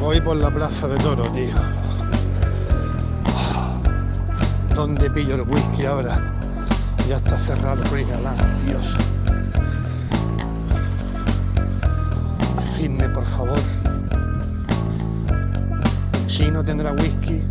Voy por la plaza de toro, tío. ¿Dónde pillo el whisky ahora? Ya está cerrado Regaland, Dios. Decidme, por favor. Chino tendrá whisky.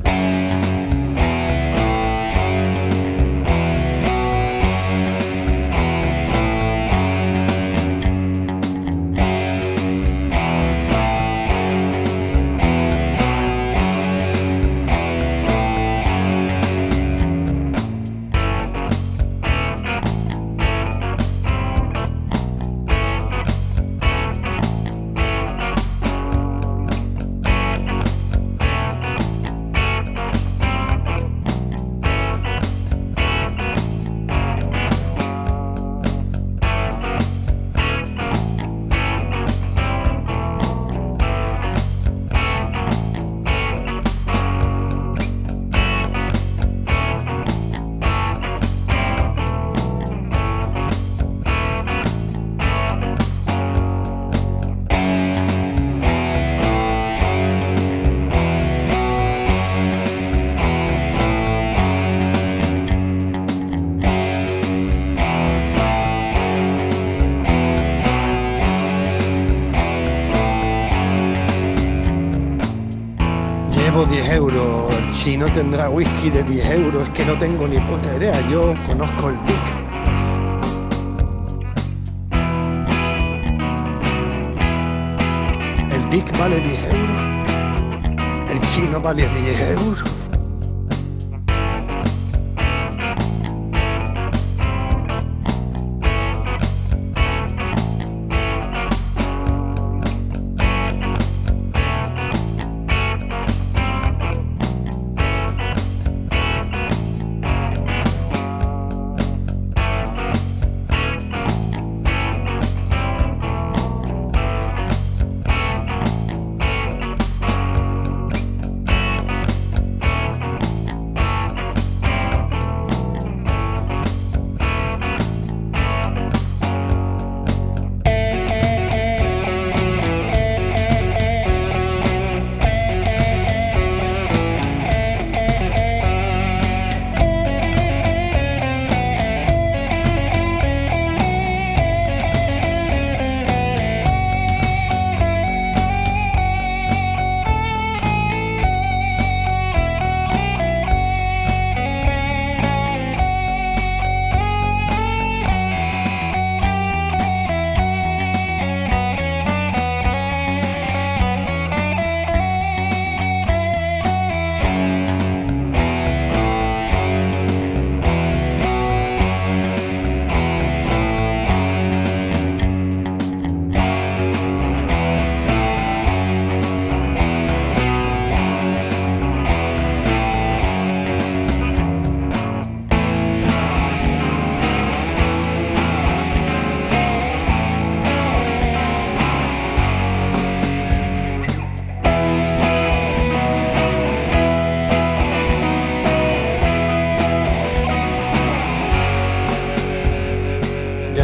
Llevo 10 euros. El chino tendrá whisky de 10 euros. Es que no tengo ni puta idea. Yo conozco el Vic. El Vic vale 10 euros. El chino vale 10 euros.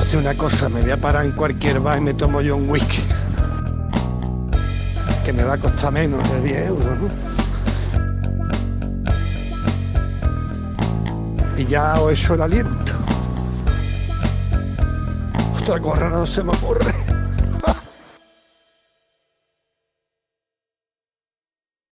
Sé una cosa, me voy a parar en cualquier bar y me tomo yo un whisky. Que me va a costar menos de 10 euros, ¿no? Y ya os hecho el aliento. Otra cosa no se me ocurre.